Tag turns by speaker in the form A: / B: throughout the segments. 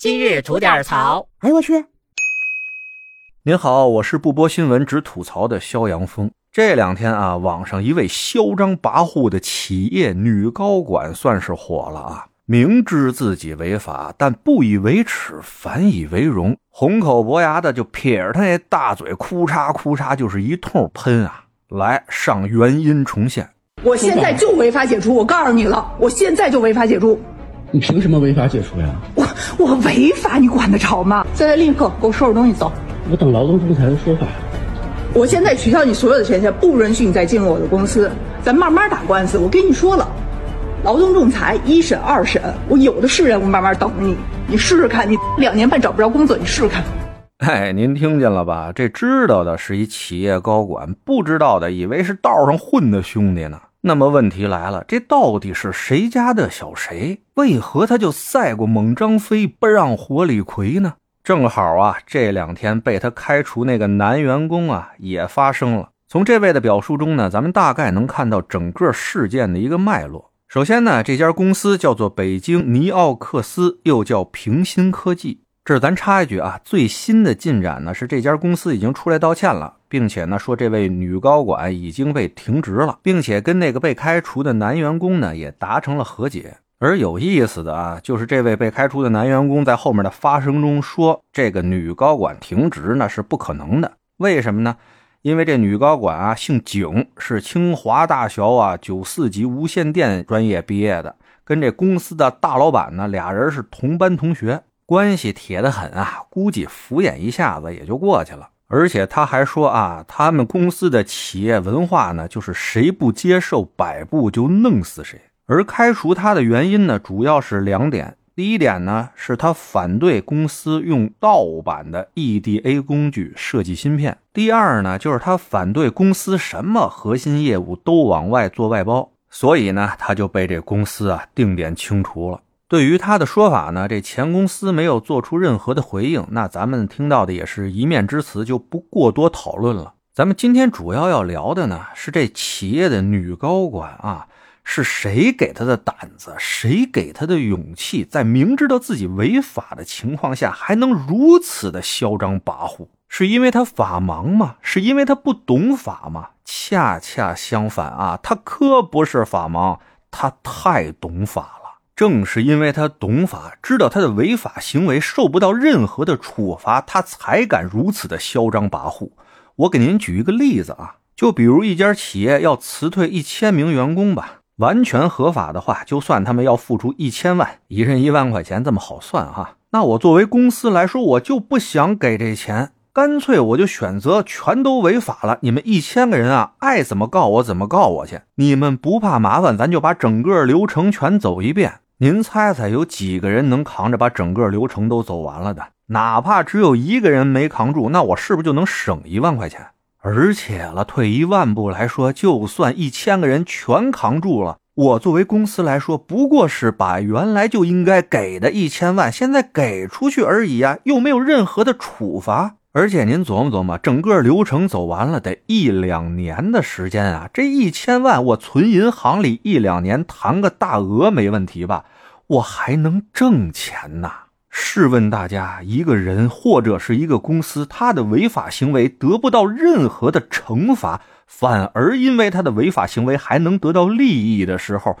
A: 今日吐点槽。
B: 哎呦我去！
C: 您好，我是不播新闻只吐槽的肖阳峰。这两天啊，网上一位嚣张跋扈的企业女高管算是火了啊！明知自己违法，但不以为耻，反以为荣，红口薄牙的就撇着他那大嘴，哭嚓哭嚓就是一通喷啊！来上原音重现。
D: 我现在就违法解除，我告诉你了，我现在就违法解除。
E: 你凭什么违法解除呀？
D: 我我违法，你管得着吗？现在立刻给我收拾东西走。
E: 我等劳动仲裁的说法。
D: 我现在取消你所有的权限，不允许你再进入我的公司。咱慢慢打官司。我跟你说了。劳动仲裁一审、二审，我有的是人，我慢慢等着你。你试试看，你两年半找不着工作，你试试看。
C: 哎，您听见了吧？这知道的是一企业高管，不知道的以为是道上混的兄弟呢。那么问题来了，这到底是谁家的小谁？为何他就赛过猛张飞，不让活李逵呢？正好啊，这两天被他开除那个男员工啊，也发生了。从这位的表述中呢，咱们大概能看到整个事件的一个脉络。首先呢，这家公司叫做北京尼奥克斯，又叫平鑫科技。这儿咱插一句啊，最新的进展呢是这家公司已经出来道歉了，并且呢说这位女高管已经被停职了，并且跟那个被开除的男员工呢也达成了和解。而有意思的啊，就是这位被开除的男员工在后面的发声中说，这个女高管停职那是不可能的。为什么呢？因为这女高管啊，姓景，是清华大学啊九四级无线电专业毕业的，跟这公司的大老板呢俩人是同班同学，关系铁得很啊。估计敷衍一下子也就过去了。而且他还说啊，他们公司的企业文化呢，就是谁不接受摆布就弄死谁。而开除他的原因呢，主要是两点。第一点呢，是他反对公司用盗版的 EDA 工具设计芯片；第二呢，就是他反对公司什么核心业务都往外做外包，所以呢，他就被这公司啊定点清除了。对于他的说法呢，这前公司没有做出任何的回应，那咱们听到的也是一面之词，就不过多讨论了。咱们今天主要要聊的呢，是这企业的女高管啊。是谁给他的胆子？谁给他的勇气？在明知道自己违法的情况下，还能如此的嚣张跋扈？是因为他法盲吗？是因为他不懂法吗？恰恰相反啊，他可不是法盲，他太懂法了。正是因为他懂法，知道他的违法行为受不到任何的处罚，他才敢如此的嚣张跋扈。我给您举一个例子啊，就比如一家企业要辞退一千名员工吧。完全合法的话，就算他们要付出一千万，一人一万块钱，这么好算哈？那我作为公司来说，我就不想给这钱，干脆我就选择全都违法了。你们一千个人啊，爱怎么告我怎么告我去。你们不怕麻烦，咱就把整个流程全走一遍。您猜猜有几个人能扛着把整个流程都走完了的？哪怕只有一个人没扛住，那我是不是就能省一万块钱？而且了，退一万步来说，就算一千个人全扛住了，我作为公司来说，不过是把原来就应该给的一千万，现在给出去而已啊，又没有任何的处罚。而且您琢磨琢磨，整个流程走完了得一两年的时间啊，这一千万我存银行里一两年，谈个大额没问题吧？我还能挣钱呢。试问大家，一个人或者是一个公司，他的违法行为得不到任何的惩罚，反而因为他的违法行为还能得到利益的时候，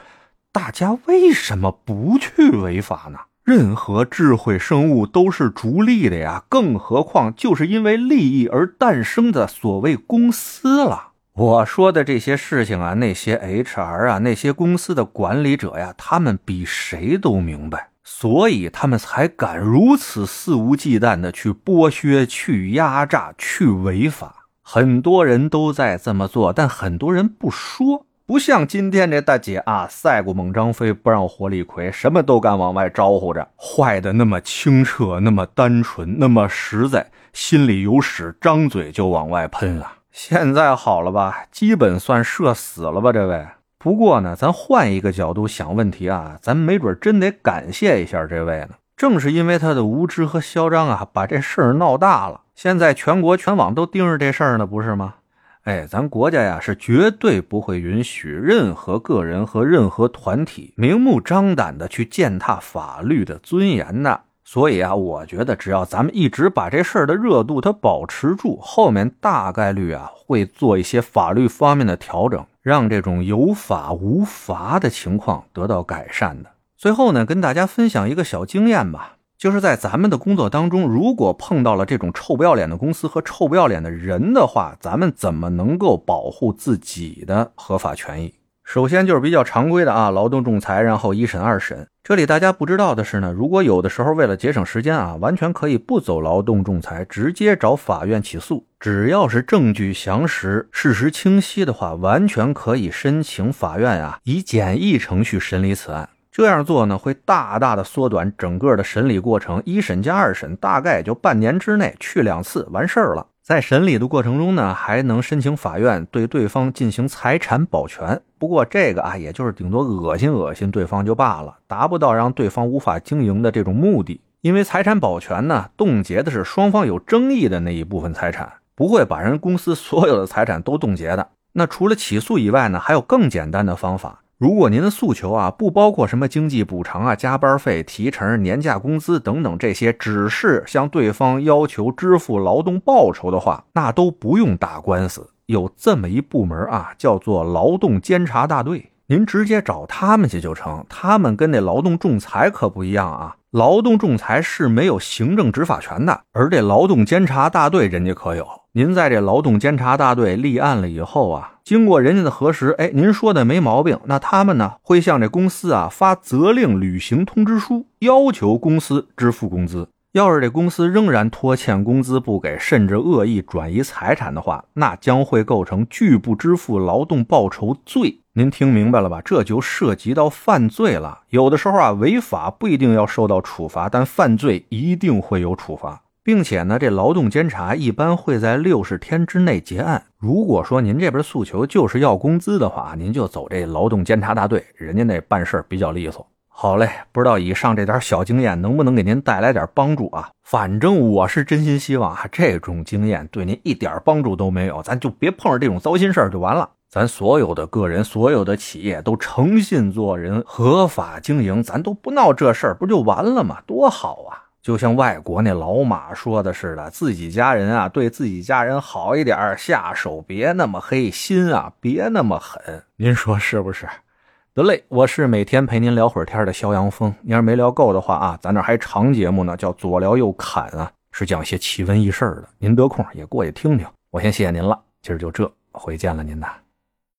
C: 大家为什么不去违法呢？任何智慧生物都是逐利的呀，更何况就是因为利益而诞生的所谓公司了。我说的这些事情啊，那些 HR 啊，那些公司的管理者呀，他们比谁都明白。所以他们才敢如此肆无忌惮的去剥削、去压榨、去违法。很多人都在这么做，但很多人不说。不像今天这大姐啊，赛过猛张飞，不让活李逵，什么都敢往外招呼着，坏的那么清澈，那么单纯，那么实在，心里有屎，张嘴就往外喷啊。现在好了吧，基本算社死了吧，这位。不过呢，咱换一个角度想问题啊，咱没准真得感谢一下这位呢。正是因为他的无知和嚣张啊，把这事儿闹大了。现在全国全网都盯着这事儿呢，不是吗？哎，咱国家呀是绝对不会允许任何个人和任何团体明目张胆的去践踏法律的尊严的。所以啊，我觉得只要咱们一直把这事儿的热度它保持住，后面大概率啊会做一些法律方面的调整，让这种有法无罚的情况得到改善的。最后呢，跟大家分享一个小经验吧。就是在咱们的工作当中，如果碰到了这种臭不要脸的公司和臭不要脸的人的话，咱们怎么能够保护自己的合法权益？首先就是比较常规的啊，劳动仲裁，然后一审、二审。这里大家不知道的是呢，如果有的时候为了节省时间啊，完全可以不走劳动仲裁，直接找法院起诉。只要是证据详实、事实清晰的话，完全可以申请法院啊，以简易程序审理此案。这样做呢，会大大的缩短整个的审理过程，一审加二审大概就半年之内去两次完事儿了。在审理的过程中呢，还能申请法院对对方进行财产保全。不过这个啊，也就是顶多恶心恶心对方就罢了，达不到让对方无法经营的这种目的。因为财产保全呢，冻结的是双方有争议的那一部分财产，不会把人公司所有的财产都冻结的。那除了起诉以外呢，还有更简单的方法。如果您的诉求啊不包括什么经济补偿啊、加班费、提成、年假工资等等这些，只是向对方要求支付劳动报酬的话，那都不用打官司。有这么一部门啊，叫做劳动监察大队，您直接找他们去就成。他们跟那劳动仲裁可不一样啊，劳动仲裁是没有行政执法权的，而这劳动监察大队人家可有。您在这劳动监察大队立案了以后啊。经过人家的核实，哎，您说的没毛病。那他们呢会向这公司啊发责令履行通知书，要求公司支付工资。要是这公司仍然拖欠工资不给，甚至恶意转移财产的话，那将会构成拒不支付劳动报酬罪。您听明白了吧？这就涉及到犯罪了。有的时候啊，违法不一定要受到处罚，但犯罪一定会有处罚。并且呢，这劳动监察一般会在六十天之内结案。如果说您这边诉求就是要工资的话，您就走这劳动监察大队，人家那办事比较利索。好嘞，不知道以上这点小经验能不能给您带来点帮助啊？反正我是真心希望啊，这种经验对您一点帮助都没有，咱就别碰上这种糟心事儿就完了。咱所有的个人、所有的企业都诚信做人、合法经营，咱都不闹这事儿，不就完了吗？多好啊！就像外国那老马说的似的，自己家人啊，对自己家人好一点，下手别那么黑心啊，别那么狠。您说是不是？得嘞，我是每天陪您聊会儿天的肖阳峰。您要是没聊够的话啊，咱这还长节目呢，叫左聊右侃啊，是讲些奇闻异事的。您得空也过去听听。我先谢谢您了，今儿就这，回见了您呐。